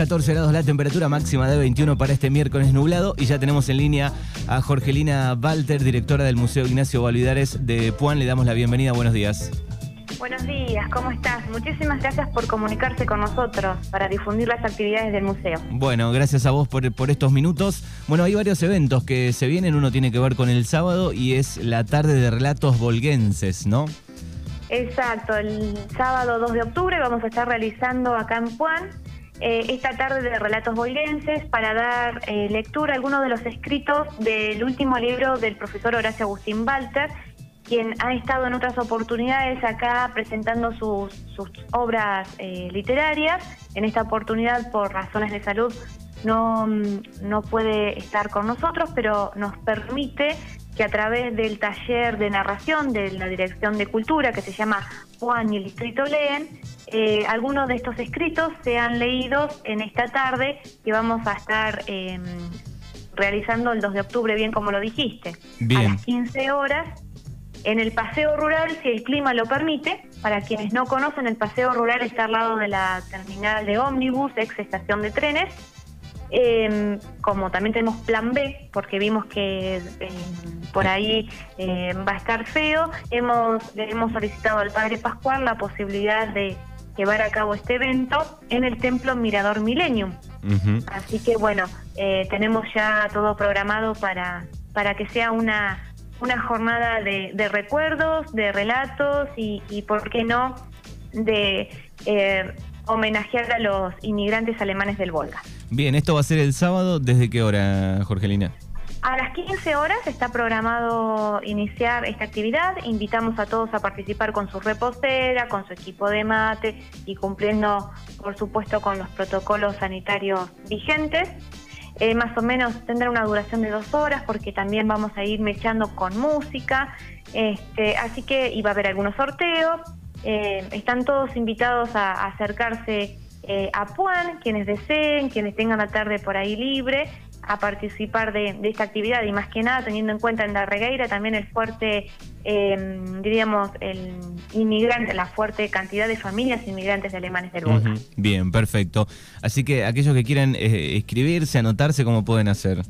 14 grados la temperatura máxima de 21 para este miércoles nublado y ya tenemos en línea a Jorgelina Walter, directora del Museo Ignacio Validares de Puan. Le damos la bienvenida, buenos días. Buenos días, ¿cómo estás? Muchísimas gracias por comunicarse con nosotros para difundir las actividades del museo. Bueno, gracias a vos por, por, estos minutos. Bueno, hay varios eventos que se vienen, uno tiene que ver con el sábado y es la tarde de relatos volguenses, ¿no? Exacto, el sábado 2 de octubre vamos a estar realizando acá en Puan eh, esta tarde de relatos boilenses para dar eh, lectura a algunos de los escritos del último libro del profesor Horacio Agustín Walter, quien ha estado en otras oportunidades acá presentando sus, obras eh, literarias. En esta oportunidad, por razones de salud, no, no puede estar con nosotros, pero nos permite que a través del taller de narración de la Dirección de Cultura, que se llama Juan y el Distrito Leen, eh, algunos de estos escritos sean leídos en esta tarde que vamos a estar em, realizando el 2 de octubre, bien como lo dijiste, a las 15 horas en el paseo rural, si el clima lo permite. Para quienes no conocen, el paseo rural está al lado de la terminal de ómnibus, ex estación de trenes. Em, como también tenemos plan B, porque vimos que em, por ahí va a estar feo, hemos, le hemos solicitado al Padre Pascual la posibilidad de llevar a cabo este evento en el Templo Mirador Millennium. Así que bueno, eh, tenemos ya todo programado para, para que sea una, una jornada de, recuerdos, de relatos y, y, ¿por qué no?, de eh, homenajear a los inmigrantes alemanes del Volga. Bien, esto va a ser el sábado, ¿desde qué hora, Jorgelina? A las 15 horas está programado iniciar esta actividad. Invitamos a todos a participar con su repostera, con su equipo de mate y cumpliendo, por supuesto, con los protocolos sanitarios vigentes. Eh, más o menos tendrá una duración de dos horas porque también vamos a ir mechando con música. Este, así que iba a haber algunos sorteos. Eh, están todos invitados a, acercarse eh, a Puan, quienes deseen, quienes tengan la tarde por ahí libre a participar de, esta actividad y más que nada teniendo en cuenta en la regueira también el fuerte, em, diríamos, el inmigrante, la fuerte cantidad de familias inmigrantes de alemanes del mundo. Bien, perfecto. Así que aquellos que quieran eh, escribirse, anotarse, ¿cómo pueden hacer?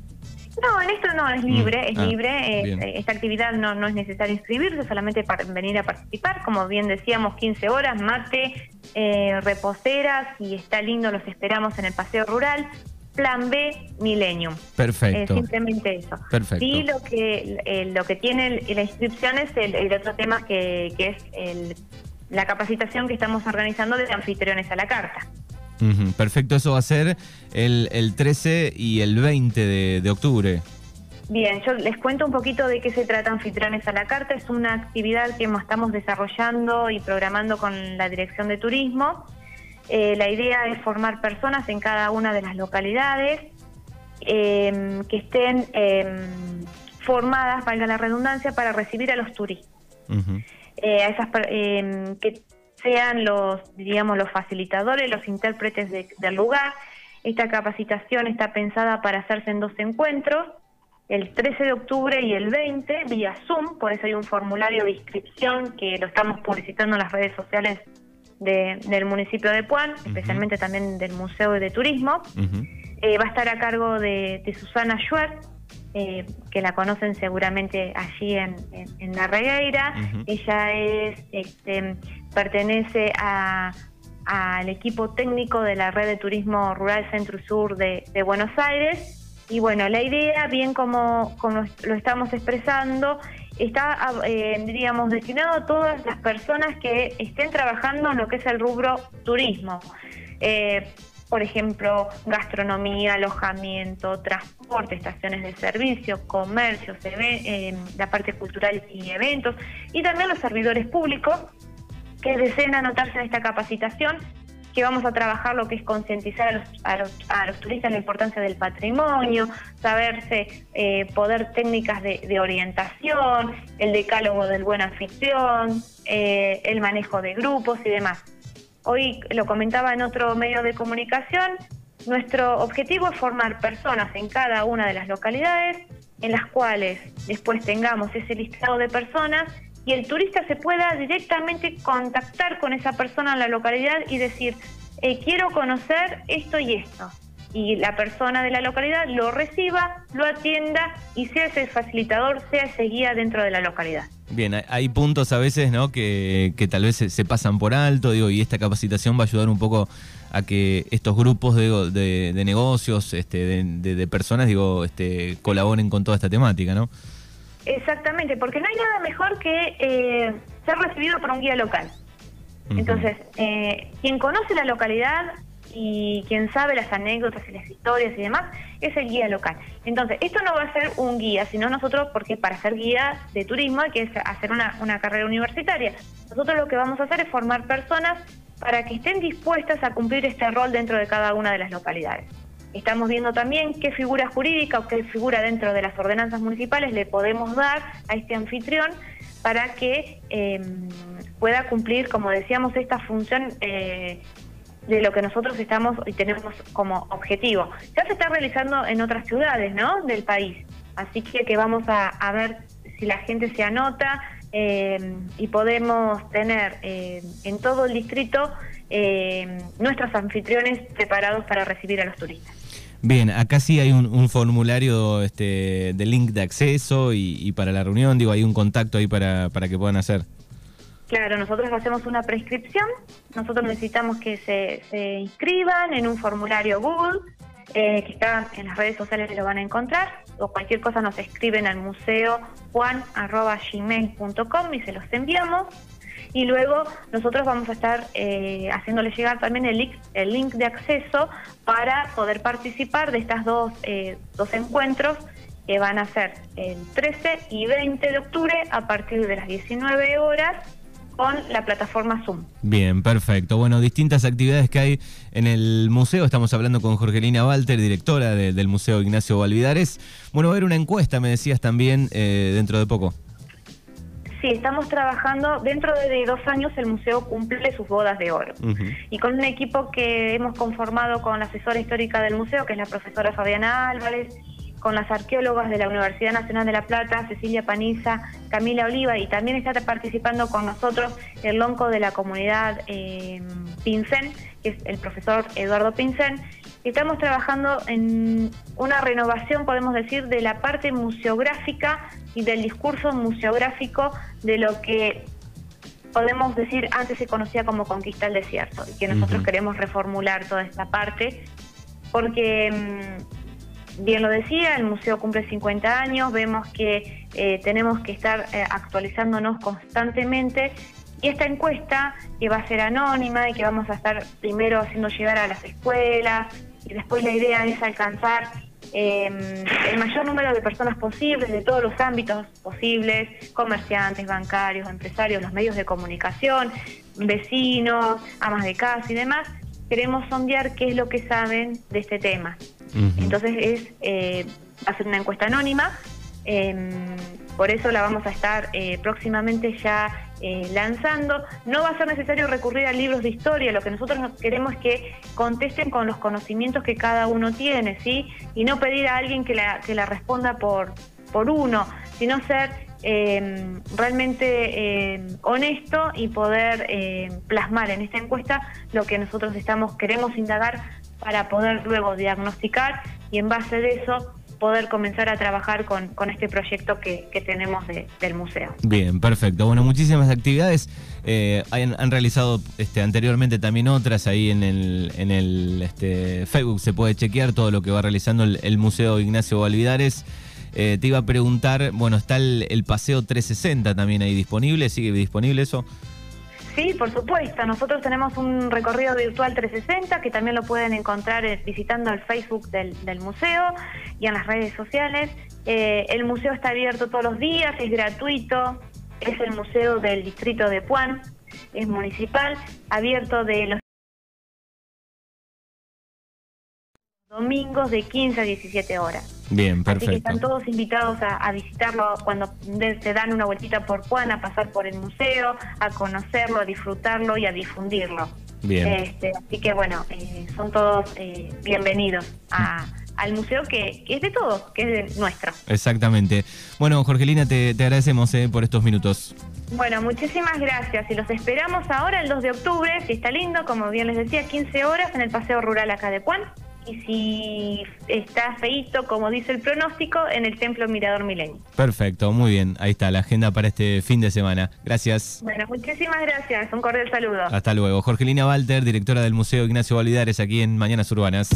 No, en esto no, es libre, mm. es ah, libre. Eh, esta actividad no, no es necesario inscribirse, solamente para venir a participar. Como bien decíamos, 15 horas, mate, eh, reposteras, y está lindo, los esperamos en el Paseo Rural. Plan B Millennium. Perfecto. simplemente eso. Perfecto. Y lo que, lo que tiene la inscripción es el, otro tema que, que es el, la capacitación que estamos organizando de anfitriones a la carta. Perfecto, eso va a ser el, el 13 y el 20 de, de, octubre. Bien, yo les cuento un poquito de qué se trata Anfitriones a la Carta. Es una actividad que estamos desarrollando y programando con la Dirección de Turismo eh, la idea es formar personas en cada una de las localidades em, que estén em, formadas, valga la redundancia, para recibir a los turistas. Eh, a esas, em, que sean los, diríamos, los facilitadores, los intérpretes del lugar. Esta capacitación está pensada para hacerse en dos encuentros, el 13 de octubre y el 20, vía Zoom, por eso hay un formulario de inscripción que lo estamos publicitando en las redes sociales del municipio de Puan, especialmente también del Museo de Turismo. Eh, va a estar a cargo de, Susana Schwertz, eh, que la conocen seguramente allí en, La Regueira. Ella es, este, pertenece al equipo técnico de la Red de Turismo Rural Centro Sur de, Buenos Aires. Y bueno, la idea, bien como, como lo estamos expresando, está, eh, diríamos, destinado a todas las personas que estén trabajando en lo que es el rubro turismo. Eh, por ejemplo, gastronomía, alojamiento, transporte, estaciones de servicio, comercio, eh, la parte cultural y eventos, y también los servidores públicos que deseen anotarse en esta capacitación que vamos a trabajar lo que es concientizar a los, a, los, a los, turistas la importancia del patrimonio, saberse eh, poder técnicas de, orientación, el decálogo del buen anfitrión, eh, el manejo de grupos y demás. Hoy lo comentaba en otro medio de comunicación, nuestro objetivo es formar personas en cada una de las localidades en las cuales después tengamos ese listado de personas y el turista se pueda directamente contactar con esa persona en la localidad y decir, eh, quiero conocer esto y esto. Y la persona de la localidad lo reciba, lo atienda y sea ese facilitador, sea ese guía dentro de la localidad. Bien, hay puntos a veces ¿no? que, tal vez se, pasan por alto, digo, y esta capacitación va a ayudar un poco a que estos grupos de, de, negocios, este, de, personas, digo, este, colaboren con toda esta temática, ¿no? Exactamente, porque no hay nada mejor que eh, ser recibido por un guía local. Entonces, eh, quien conoce la localidad y quien sabe las anécdotas y las historias y demás es el guía local. Entonces, esto no va a ser un guía, sino nosotros, porque para ser guía de turismo hay que hacer una, una carrera universitaria. Nosotros lo que vamos a hacer es formar personas para que estén dispuestas a cumplir este rol dentro de cada una de las localidades. Estamos viendo también qué figura jurídica o qué figura dentro de las ordenanzas municipales le podemos dar a este anfitrión para que em, pueda cumplir, como decíamos, esta función eh, de lo que nosotros estamos y tenemos como objetivo. Ya se está realizando en otras ciudades ¿no? del país, así que, que vamos a, ver si la gente se anota em, y podemos tener em, en todo el distrito nuestros anfitriones preparados para recibir a los turistas. Bien, acá sí hay un, formulario este, de link de acceso y, para la reunión, digo, hay un contacto ahí para, para que puedan hacer. Claro, nosotros hacemos una prescripción, nosotros necesitamos que se, se inscriban en un formulario Google, eh, que está en las redes sociales, lo van a encontrar, o cualquier cosa nos escriben al museo juan.gmail.com y se los enviamos y luego nosotros vamos a estar eh, haciéndole llegar también el link, el link de acceso para poder participar de estas dos, eh, dos encuentros que van a ser el 13 y 20 de octubre a partir de las 19 horas con la plataforma Zoom. Bien, perfecto. Bueno, distintas actividades que hay en el museo. Estamos hablando con Jorgelina Walter, directora del Museo Ignacio Valvidares. Bueno, va a haber una encuesta, me decías también, eh, dentro de poco. Sí, estamos trabajando, dentro de dos años el museo cumple sus bodas de oro. Y con un equipo que hemos conformado con la asesora histórica del museo, que es la profesora Fabiana Álvarez, con las arqueólogas de la Universidad Nacional de La Plata, Cecilia Paniza, Camila Oliva, y también está participando con nosotros el lonco de la comunidad eh, Pincén, que es el profesor Eduardo Pincén. Estamos trabajando en una renovación, podemos decir, de la parte museográfica y del discurso museográfico de lo que podemos decir antes se conocía como conquista del desierto y que nosotros queremos reformular toda esta parte porque mm, bien lo decía, el museo cumple 50 años, vemos que eh, tenemos que estar eh, actualizándonos constantemente y esta encuesta que va a ser anónima y que vamos a estar primero haciendo llegar a las escuelas y después la idea es alcanzar eh, el mayor número de personas posibles, de todos los ámbitos posibles, comerciantes, bancarios, empresarios, los medios de comunicación, vecinos, amas de casa y demás, queremos sondear qué es lo que saben de este tema. Entonces es eh, hacer una encuesta anónima, eh, por eso la vamos a estar eh, próximamente ya eh, lanzando. No va a ser necesario recurrir a libros de historia, lo que nosotros queremos es que contesten con los conocimientos que cada uno tiene, ¿sí? Y no pedir a alguien que la, que la responda por, por uno, sino ser em, realmente em, honesto y poder em, plasmar en esta encuesta lo que nosotros estamos queremos indagar para poder luego diagnosticar y en base de eso poder comenzar a trabajar con, con este proyecto que, que tenemos del museo. Bien, perfecto. Bueno, muchísimas actividades. Eh, han, realizado este, anteriormente también otras ahí en el, en el este, Facebook. Se puede chequear todo lo que va realizando el, Museo Ignacio Valvidares. Eh, te iba a preguntar, bueno, está el Paseo 360 también ahí disponible. ¿Sigue disponible eso? Sí, por supuesto. Nosotros tenemos un recorrido virtual 360 que también lo pueden encontrar eh, visitando el Facebook del, museo y en las redes sociales. Eh, el museo está abierto todos los días, es gratuito, es el museo del distrito de Puan, es municipal, abierto de los domingos de 15 a 17 horas. Bien, perfecto. Así que están todos invitados a, visitarlo cuando se dan una vueltita por Juan, a pasar por el museo, a conocerlo, a disfrutarlo y a difundirlo. Bien. Este, así que bueno, eh, son todos eh, bienvenidos a, al museo que, es de todos, que es nuestro. Exactamente. Bueno, Jorgelina, te, agradecemos eh, por estos minutos. Bueno, muchísimas gracias y los esperamos ahora el 2 de octubre, si está lindo, como bien les decía, 15 horas en el Paseo Rural acá de Puan. Y si está feito, como dice el pronóstico, en el Templo Mirador Milenio. Perfecto, muy bien. Ahí está la agenda para este fin de semana. Gracias. Bueno, muchísimas gracias. Un cordial saludo. Hasta luego. Jorgelina Walter, directora del Museo Ignacio Validares, aquí en Mañanas Urbanas.